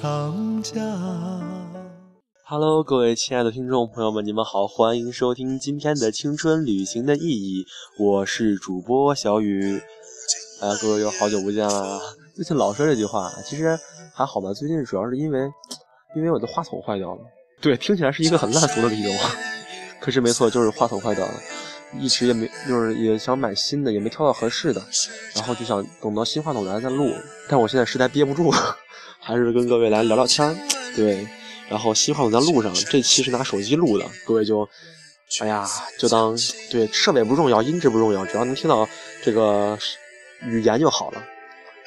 长江。Hello，各位亲爱的听众朋友们，你们好，欢迎收听今天的青春旅行的意义，我是主播小雨。哎呀，各位又好久不见了。最近老说这句话，其实还好吧。最近主要是因为，因为我的话筒坏掉了。对，听起来是一个很烂俗的理由，可是没错，就是话筒坏掉了。一直也没，就是也想买新的，也没挑到合适的，然后就想等到新话筒来再录。但我现在实在憋不住，还是跟各位来聊聊天对。然后新话筒在路上，这期是拿手机录的，各位就，哎呀，就当对设备不重要，音质不重要，只要能听到这个语言就好了。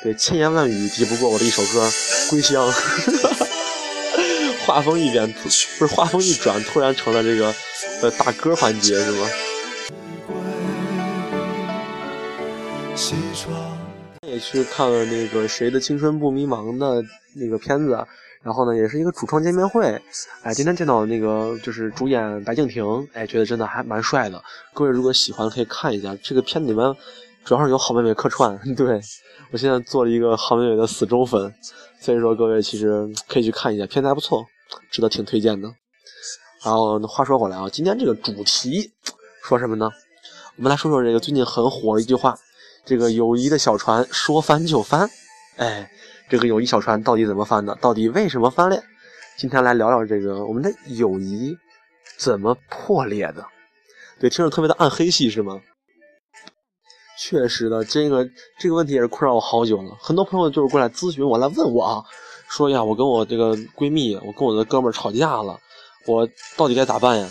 对，千言万语抵不过我的一首歌《归乡》。画风一变，不是画风一转，突然成了这个呃打歌环节，是吗？去看了那个《谁的青春不迷茫》的那个片子。然后呢，也是一个主创见面会，哎，今天见到那个就是主演白敬亭，哎，觉得真的还蛮帅的。各位如果喜欢，可以看一下这个片子里面，主要是有好妹妹客串。对我现在做了一个好妹妹的死忠粉，所以说各位其实可以去看一下，片子还不错，值得挺推荐的。然后话说回来啊，今天这个主题说什么呢？我们来说说这个最近很火的一句话，这个友谊的小船说翻就翻，哎。这个友谊小船到底怎么翻的？到底为什么翻裂？今天来聊聊这个我们的友谊怎么破裂的？对，听着特别的暗黑系是吗？确实的，这个这个问题也是困扰我好久了。很多朋友就是过来咨询我，来问我啊，说呀，我跟我这个闺蜜，我跟我的哥们吵架了，我到底该咋办呀？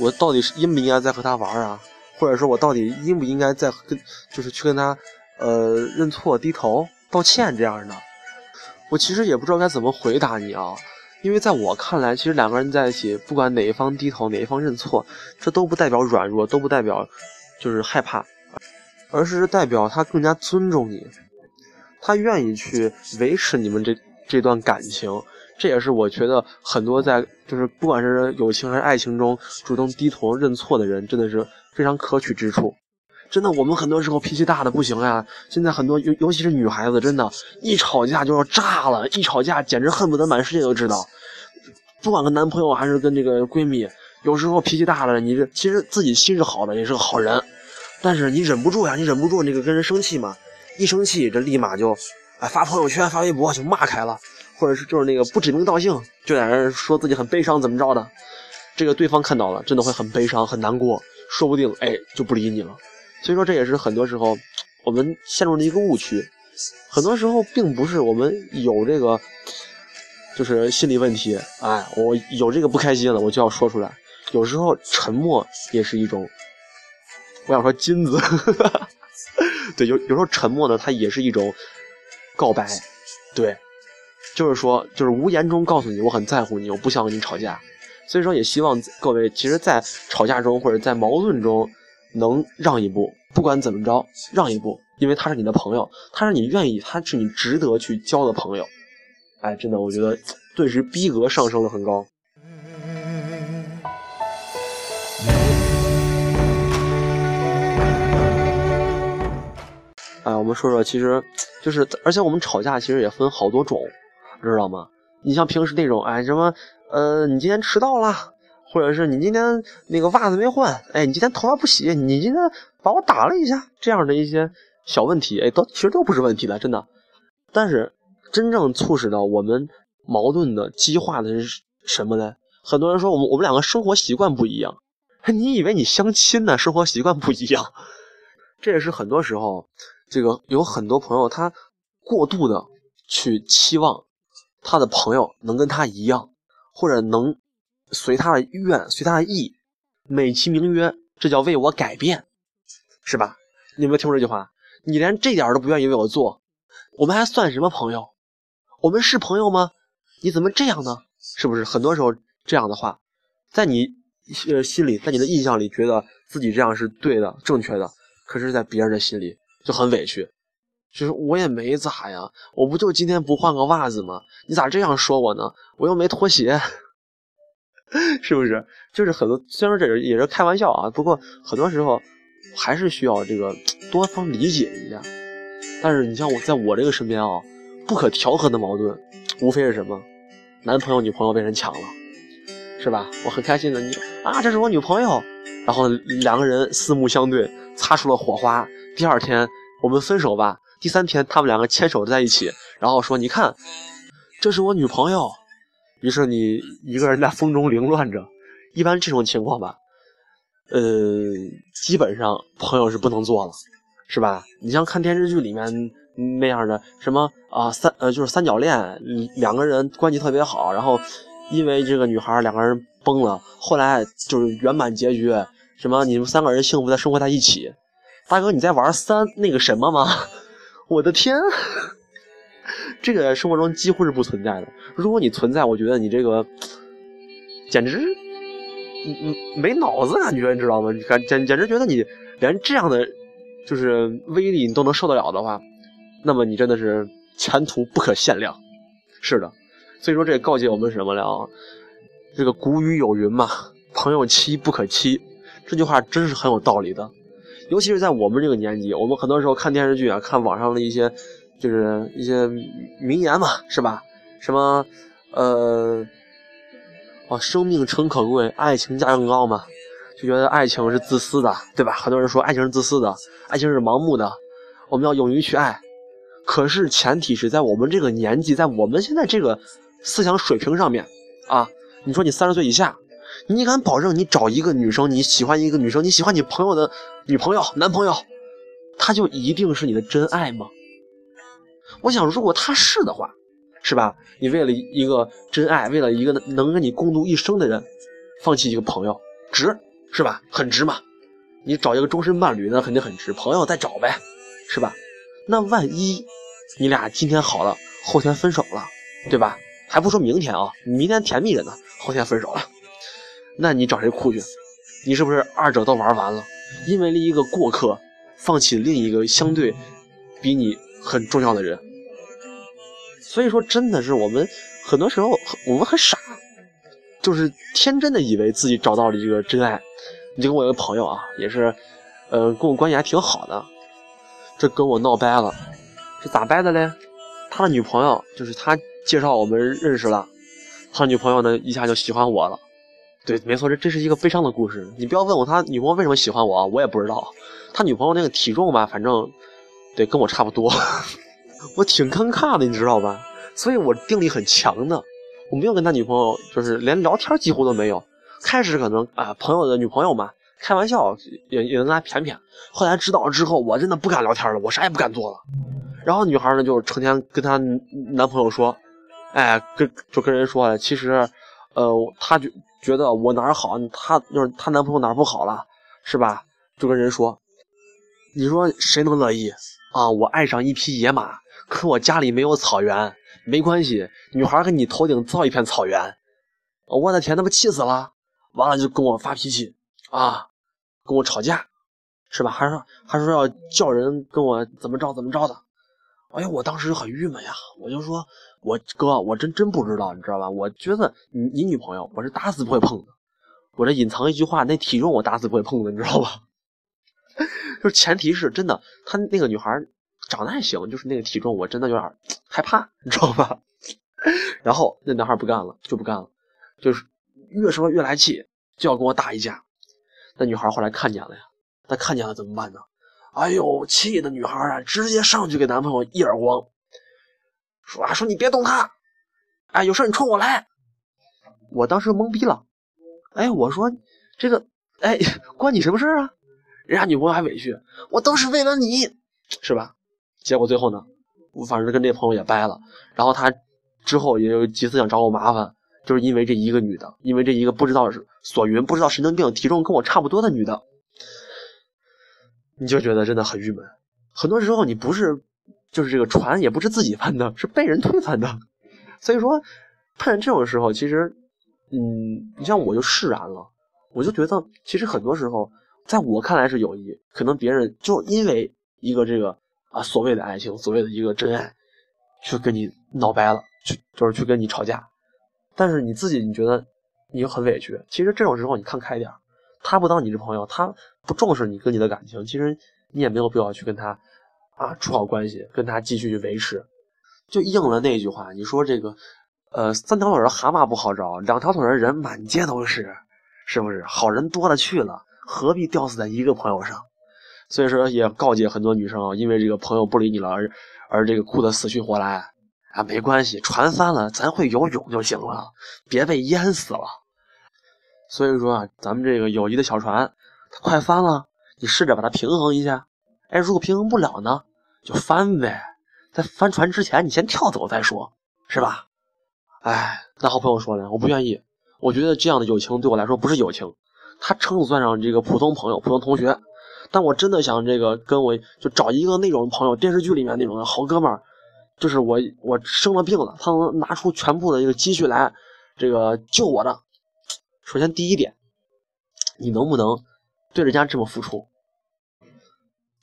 我到底是应不应该再和他玩啊？或者说，我到底应不应该再跟，就是去跟他，呃，认错、低头、道歉这样的？我其实也不知道该怎么回答你啊，因为在我看来，其实两个人在一起，不管哪一方低头，哪一方认错，这都不代表软弱，都不代表就是害怕，而是代表他更加尊重你，他愿意去维持你们这这段感情。这也是我觉得很多在就是不管是友情还是爱情中主动低头认错的人，真的是非常可取之处。真的，我们很多时候脾气大的不行呀。现在很多尤尤其是女孩子，真的，一吵架就要炸了，一吵架简直恨不得满世界都知道。不管跟男朋友还是跟这个闺蜜，有时候脾气大了，你这其实自己心是好的，也是个好人，但是你忍不住呀，你忍不住那个跟人生气嘛，一生气这立马就，哎发朋友圈发微博就骂开了，或者是就是那个不指名道姓就在那说自己很悲伤怎么着的，这个对方看到了真的会很悲伤很难过，说不定哎就不理你了。所以说，这也是很多时候我们陷入的一个误区。很多时候，并不是我们有这个，就是心理问题。哎，我有这个不开心了，我就要说出来。有时候，沉默也是一种，我想说金子。对，有有时候沉默呢，它也是一种告白。对，就是说，就是无言中告诉你，我很在乎你，我不想跟你吵架。所以说，也希望各位，其实，在吵架中或者在矛盾中。能让一步，不管怎么着，让一步，因为他是你的朋友，他是你愿意，他是你值得去交的朋友。哎，真的，我觉得顿时逼格上升的很高。哎，我们说说，其实就是，而且我们吵架其实也分好多种，知道吗？你像平时那种，哎，什么，呃，你今天迟到了。或者是你今天那个袜子没换，哎，你今天头发不洗，你今天把我打了一下，这样的一些小问题，哎，都其实都不是问题的，真的。但是真正促使到我们矛盾的激化的是什么呢？很多人说我们我们两个生活习惯不一样，你以为你相亲呢？生活习惯不一样，这也是很多时候这个有很多朋友他过度的去期望他的朋友能跟他一样，或者能。随他的愿，随他的意，美其名曰这叫为我改变，是吧？你有没有听过这句话？你连这点都不愿意为我做，我们还算什么朋友？我们是朋友吗？你怎么这样呢？是不是？很多时候这样的话，在你呃心里，在你的印象里，觉得自己这样是对的、正确的，可是，在别人的心里就很委屈。就是我也没咋呀，我不就今天不换个袜子吗？你咋这样说我呢？我又没脱鞋。是不是？就是很多，虽然说这也是开玩笑啊，不过很多时候，还是需要这个多方理解一下。但是你像我在我这个身边啊，不可调和的矛盾，无非是什么，男朋友女朋友被人抢了，是吧？我很开心的，你啊，这是我女朋友，然后两个人四目相对，擦出了火花。第二天我们分手吧，第三天他们两个牵手在一起，然后说你看，这是我女朋友。于是你一个人在风中凌乱着。一般这种情况吧，呃，基本上朋友是不能做了，是吧？你像看电视剧里面那样的什么啊三呃就是三角恋，两个人关系特别好，然后因为这个女孩两个人崩了，后来就是圆满结局，什么你们三个人幸福的生活在一起。大哥，你在玩三那个什么吗？我的天，这个在生活中几乎是不存在的。如果你存在，我觉得你这个简直。嗯嗯没脑子感觉，你知道吗？感简简直觉得你连这样的就是威力你都能受得了的话，那么你真的是前途不可限量。是的，所以说这也告诫我们什么了？这个古语有云嘛，“朋友妻不可欺”，这句话真是很有道理的。尤其是在我们这个年纪，我们很多时候看电视剧啊，看网上的一些就是一些名言嘛，是吧？什么呃。哦，生命诚可贵，爱情价更高嘛，就觉得爱情是自私的，对吧？很多人说爱情是自私的，爱情是盲目的，我们要勇于去爱。可是前提是在我们这个年纪，在我们现在这个思想水平上面啊，你说你三十岁以下，你敢保证你找一个女生，你喜欢一个女生，你喜欢你朋友的女朋友、男朋友，他就一定是你的真爱吗？我想，如果他是的话。是吧？你为了一个真爱，为了一个能跟你共度一生的人，放弃一个朋友，值是吧？很值嘛。你找一个终身伴侣，那肯定很值。朋友再找呗，是吧？那万一你俩今天好了，后天分手了，对吧？还不说明天啊，明天甜蜜着呢，后天分手了，那你找谁哭去？你是不是二者都玩完了？因为了一个过客，放弃另一个相对比你很重要的人。所以说，真的是我们很多时候我们很傻，就是天真的以为自己找到了这个真爱。你就跟我一个朋友啊，也是，呃，跟我关系还挺好的，这跟我闹掰了，是咋掰的嘞？他的女朋友就是他介绍我们认识了，他女朋友呢一下就喜欢我了。对，没错，这这是一个悲伤的故事。你不要问我他女朋友为什么喜欢我，我也不知道。他女朋友那个体重吧，反正对跟我差不多。我挺尴尬的，你知道吧？所以我定力很强的，我没有跟他女朋友，就是连聊天几乎都没有。开始可能啊，朋友的女朋友嘛，开玩笑也也跟他谝谝。后来知道了之后，我真的不敢聊天了，我啥也不敢做了。然后女孩呢，就成天跟她男朋友说，哎，跟就跟人说，其实，呃，她觉觉得我哪儿好，她就是她男朋友哪儿不好了，是吧？就跟人说，你说谁能乐意啊？我爱上一匹野马。可我家里没有草原，没关系，女孩给你头顶造一片草原。我的天，那不气死了！完了就跟我发脾气啊，跟我吵架，是吧？还说还说要叫人跟我怎么着怎么着的。哎呀，我当时就很郁闷呀，我就说，我哥，我真真不知道，你知道吧？我觉得你你女朋友，我是打死不会碰的。我这隐藏一句话，那体重我打死不会碰的，你知道吧？就前提是真的，他那个女孩。长得还行，就是那个体重，我真的有点害怕，你知道吧？然后那男孩不干了，就不干了，就是越说越来气，就要跟我打一架。那女孩后来看见了呀，她看见了怎么办呢？哎呦，气的女孩啊，直接上去给男朋友一耳光，说啊，说你别动他，哎，有事你冲我来。我当时懵逼了，哎，我说这个，哎，关你什么事啊？人家女朋友还委屈，我都是为了你，是吧？结果最后呢，我反正跟这朋友也掰了，然后他之后也有几次想找我麻烦，就是因为这一个女的，因为这一个不知道是索云，不知道神经病，体重跟我差不多的女的，你就觉得真的很郁闷。很多时候你不是，就是这个船也不是自己翻的，是被人推翻的。所以说，碰见这种时候，其实，嗯，你像我就释然了，我就觉得其实很多时候，在我看来是友谊，可能别人就因为一个这个。啊，所谓的爱情，所谓的一个真爱，去跟你闹掰了，去就是去跟你吵架，但是你自己你觉得你很委屈，其实这种时候你看开点，他不当你这朋友，他不重视你跟你的感情，其实你也没有必要去跟他啊处好关系，跟他继续去维持。就应了那句话，你说这个，呃，三条腿的蛤蟆不好找，两条腿的人满街都是，是不是？好人多了去了，何必吊死在一个朋友上？所以说，也告诫很多女生啊，因为这个朋友不理你了而而这个哭得死去活来啊，没关系，船翻了，咱会游泳就行了，别被淹死了。所以说啊，咱们这个友谊的小船，它快翻了，你试着把它平衡一下。哎，如果平衡不了呢，就翻呗。在翻船之前，你先跳走再说，是吧？哎，那好朋友说呢，我不愿意，我觉得这样的友情对我来说不是友情，他称不算上这个普通朋友、普通同学。但我真的想这个跟我就找一个那种朋友，电视剧里面那种好哥们儿，就是我我生了病了，他能拿出全部的一个积蓄来，这个救我的。首先第一点，你能不能对人家这么付出？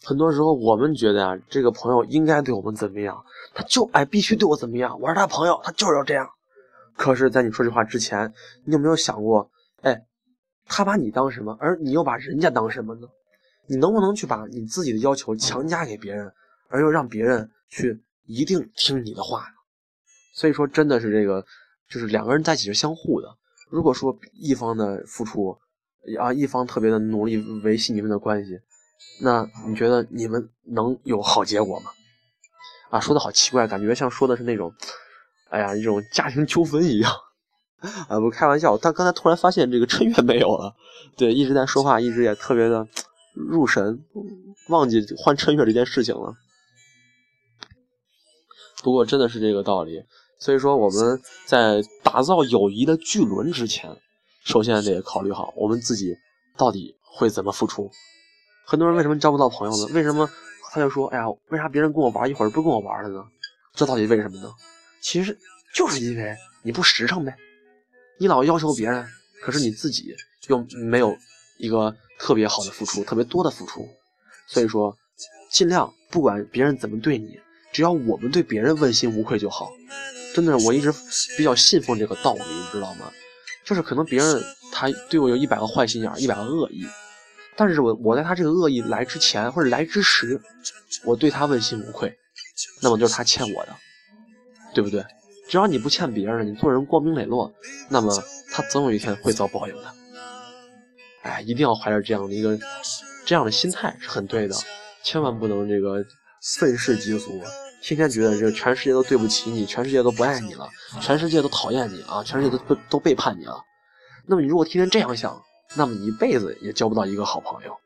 很多时候我们觉得呀，这个朋友应该对我们怎么样，他就哎必须对我怎么样，我是他朋友，他就是要这样。可是，在你说这话之前，你有没有想过，哎，他把你当什么，而你又把人家当什么呢？你能不能去把你自己的要求强加给别人，而又让别人去一定听你的话？所以说，真的是这个，就是两个人在一起是相互的。如果说一方的付出，啊，一方特别的努力维系你们的关系，那你觉得你们能有好结果吗？啊，说的好奇怪，感觉像说的是那种，哎呀，一种家庭纠纷一样。啊，不开玩笑，但刚才突然发现这个春月没有了，对，一直在说话，一直也特别的入神，忘记换春月这件事情了。不过真的是这个道理。所以说，我们在打造友谊的巨轮之前，首先得考虑好我们自己到底会怎么付出。很多人为什么交不到朋友呢？为什么他就说：“哎呀，为啥别人跟我玩一会儿不跟我玩了呢？”这到底为什么呢？其实就是因为你不实诚呗。你老要求别人，可是你自己又没有一个特别好的付出，特别多的付出。所以说，尽量不管别人怎么对你，只要我们对别人问心无愧就好。真的，我一直比较信奉这个道理，你知道吗？就是可能别人他对我有一百个坏心眼，一百个恶意，但是我我在他这个恶意来之前或者来之时，我对他问心无愧，那么就是他欠我的，对不对？只要你不欠别人，你做人光明磊落，那么他总有一天会遭报应的。哎，一定要怀着这样的一个这样的心态是很对的，千万不能这个愤世嫉俗。天天觉得这全世界都对不起你，全世界都不爱你了，全世界都讨厌你啊，全世界都都背叛你了。那么你如果天天这样想，那么你一辈子也交不到一个好朋友。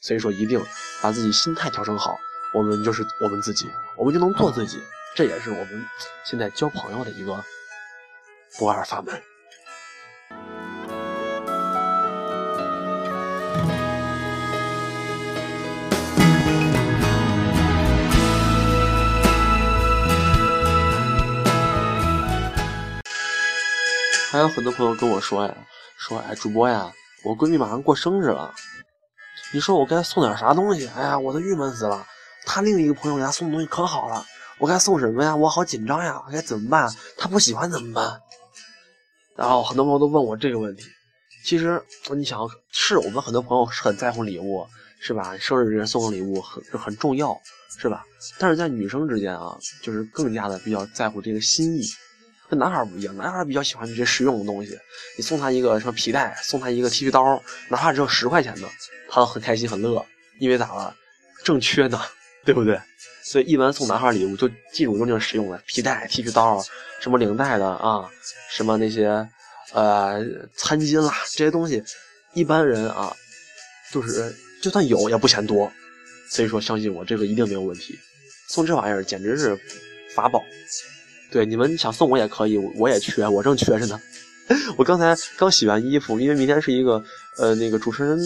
所以说，一定把自己心态调整好，我们就是我们自己，我们就能做自己。这也是我们现在交朋友的一个不二法门。还有很多朋友跟我说呀，说哎，主播呀，我闺蜜马上过生日了，你说我该送点啥东西？哎呀，我都郁闷死了。她另一个朋友给她送东西可好了，我该送什么呀？我好紧张呀，该怎么办？她不喜欢怎么办？然后很多朋友都问我这个问题。其实你想，是我们很多朋友是很在乎礼物，是吧？生日人送个礼物很很重要，是吧？但是在女生之间啊，就是更加的比较在乎这个心意。跟男孩不一样，男孩比较喜欢这些实用的东西。你送他一个什么皮带，送他一个剃须刀，哪怕只有十块钱的，他都很开心很乐。因为咋了？正缺呢，对不对？所以一般送男孩礼物就记住用这种实用的皮带、剃须刀，什么领带的啊，什么那些呃餐巾啦这些东西，一般人啊，就是就算有也不嫌多。所以说，相信我，这个一定没有问题。送这玩意儿简直是法宝。对，你们想送我也可以，我也缺，我正缺着呢。我刚才刚洗完衣服，因为明天是一个呃那个主持人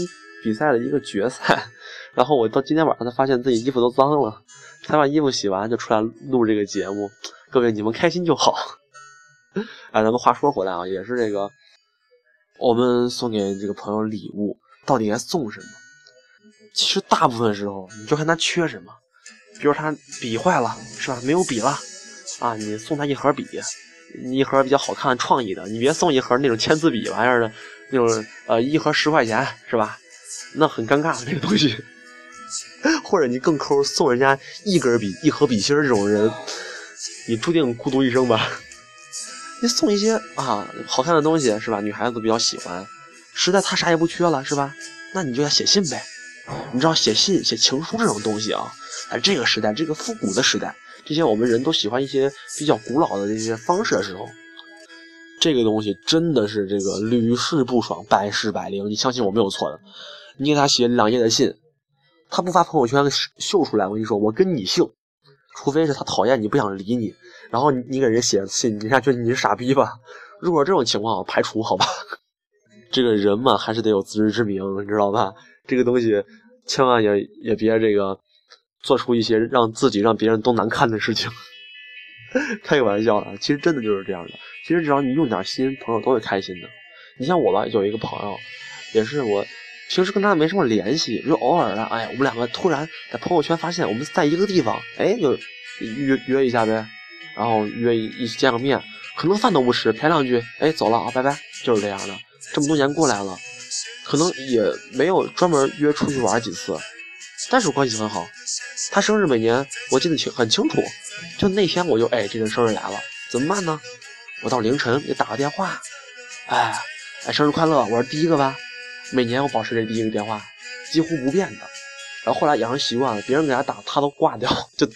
比赛的一个决赛，然后我到今天晚上才发现自己衣服都脏了，才把衣服洗完就出来录这个节目。各位你们开心就好。哎，咱们话说回来啊，也是这个，我们送给这个朋友礼物到底该送什么？其实大部分时候你就看他缺什么，比如他笔坏了是吧？没有笔了。啊，你送他一盒笔，一盒比较好看、创意的，你别送一盒那种签字笔玩意儿的，那种呃一盒十块钱是吧？那很尴尬的那个东西。或者你更抠，送人家一根笔、一盒笔芯这种人，你注定孤独一生吧。你送一些啊好看的东西是吧？女孩子都比较喜欢，实在她啥也不缺了是吧？那你就要写信呗。你知道写信、写情书这种东西啊，在这个时代，这个复古的时代，这些我们人都喜欢一些比较古老的这些方式的时候，这个东西真的是这个屡试不爽，百试百灵。你相信我没有错的。你给他写两页的信。他不发朋友圈秀出来，我跟你说，我跟你姓，除非是他讨厌你不想理你，然后你给人写信，人家觉得你是傻逼吧？如果这种情况排除好吧，这个人嘛还是得有自知之明，你知道吧？这个东西千万也也别这个做出一些让自己让别人都难看的事情。开个玩笑啊，其实真的就是这样的。其实只要你用点心，朋友都会开心的。你像我吧，有一个朋友，也是我。平时跟他没什么联系，就偶尔的，哎，我们两个突然在朋友圈发现我们在一个地方，哎，就约约一下呗，然后约一起见个面，可能饭都不吃，谝两句，哎，走了啊，拜拜，就是这样的。这么多年过来了，可能也没有专门约出去玩几次，但是关系很好。他生日每年我记得清很清楚，就那天我就哎，这人生日来了，怎么办呢？我到凌晨给打个电话，哎，哎，生日快乐，我是第一个吧。每年我保持这第一个电话，几乎不变的。然后后来养成习惯了，别人给他打，他都挂掉，就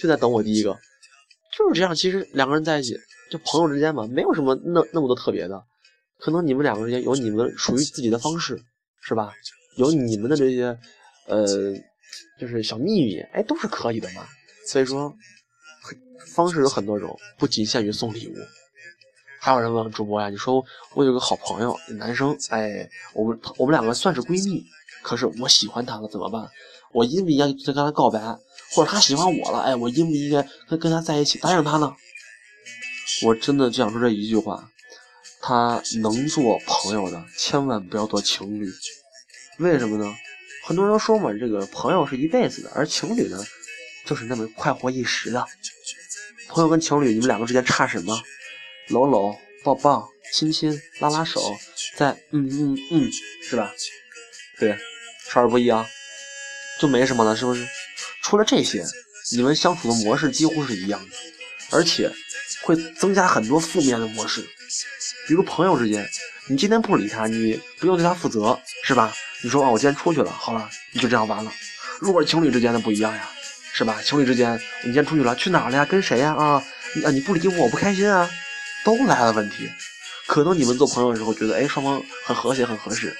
就在等我第一个，就是这样。其实两个人在一起，就朋友之间嘛，没有什么那那么多特别的。可能你们两个之间有你们属于自己的方式，是吧？有你们的这些，呃，就是小秘密，哎，都是可以的嘛。所以说，方式有很多种，不仅限于送礼物。还有人问主播呀，你说我有个好朋友，男生，哎，我们我们两个算是闺蜜，可是我喜欢他了，怎么办？我应不应该跟他告白？或者他喜欢我了，哎，我应不应该跟跟他在一起，答应他呢？我真的只想说这一句话：他能做朋友的，千万不要做情侣。为什么呢？很多人说嘛，这个朋友是一辈子的，而情侣呢，就是那么快活一时的。朋友跟情侣，你们两个之间差什么？搂搂抱抱亲亲拉拉手，再嗯嗯嗯，是吧？对，少儿不宜啊，就没什么了，是不是？除了这些，你们相处的模式几乎是一样的，而且会增加很多负面的模式。比如朋友之间，你今天不理他，你不用对他负责，是吧？你说啊，我今天出去了，好了，你就这样完了。如果是情侣之间的不一样呀，是吧？情侣之间，你今天出去了，去哪了呀？跟谁呀？啊，啊，你不理我，我不开心啊。都来了问题，可能你们做朋友的时候觉得，哎，双方很和谐，很合适，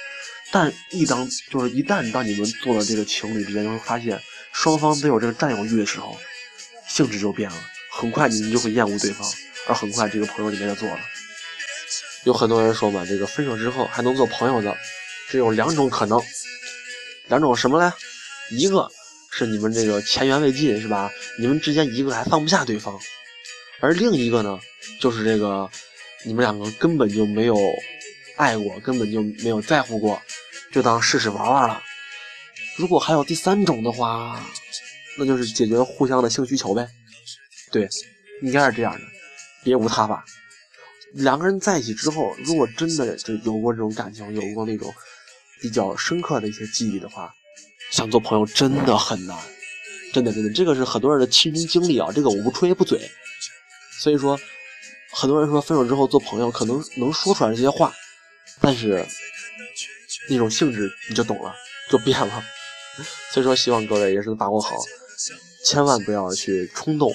但一当就是一旦当你们做了这个情侣之间，就会发现双方都有这个占有欲的时候，性质就变了，很快你们就会厌恶对方，而很快这个朋友就没得做了。有很多人说嘛，这个分手之后还能做朋友的，只有两种可能，两种什么嘞？一个是你们这个前缘未尽，是吧？你们之间一个还放不下对方。而另一个呢，就是这个，你们两个根本就没有爱过，根本就没有在乎过，就当试试玩玩了。如果还有第三种的话，那就是解决互相的性需求呗。对，应该是这样的，别无他法。两个人在一起之后，如果真的就有过这种感情，有过那种比较深刻的一些记忆的话，想做朋友真的很难，真的真的，这个是很多人的亲身经历啊，这个我不吹不嘴。所以说，很多人说分手之后做朋友可能能说出来这些话，但是那种性质你就懂了，就变了。所以说，希望各位也是把握好，千万不要去冲动，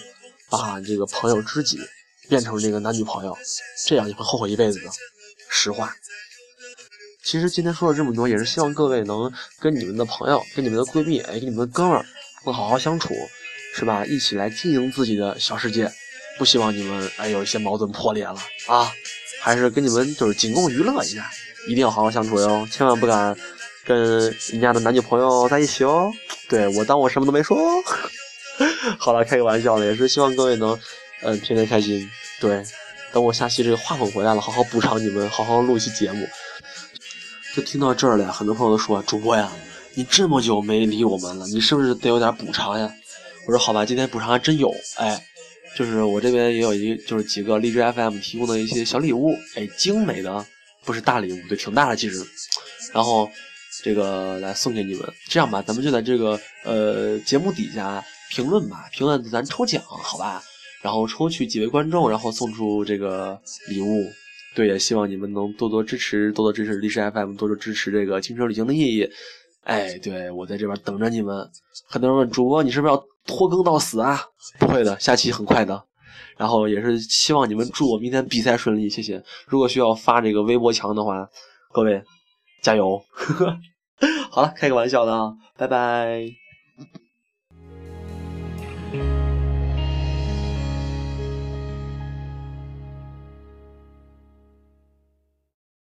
把这个朋友知己变成这个男女朋友，这样你会后悔一辈子的。实话。其实今天说了这么多，也是希望各位能跟你们的朋友、跟你们的闺蜜、哎，跟你们的哥们儿能好好相处，是吧？一起来经营自己的小世界。不希望你们哎有一些矛盾破裂了啊，还是跟你们就是仅供娱乐一下，一定要好好相处哟，千万不敢跟人家的男女朋友在一起哦。对我当我什么都没说。好了，开个玩笑的，也是希望各位能嗯天天开心。对，等我下期这个话筒回来了，好好补偿你们，好好录一期节目。就听到这儿了，很多朋友都说主播呀，你这么久没理我们了，你是不是得有点补偿呀？我说好吧，今天补偿还真有，哎。就是我这边也有一，就是几个荔枝 FM 提供的一些小礼物，哎，精美的不是大礼物，对，挺大的其实。然后这个来送给你们，这样吧，咱们就在这个呃节目底下评论吧，评论咱抽奖，好吧？然后抽取几位观众，然后送出这个礼物。对，也希望你们能多多支持，多多支持历史 FM，多多支持这个青春旅行的意义。哎，对我在这边等着你们。很多人问主播，你是不是要拖更到死啊？不会的，下期很快的。然后也是希望你们祝我明天比赛顺利，谢谢。如果需要发这个微博墙的话，各位加油。好了，开个玩笑的啊，拜拜。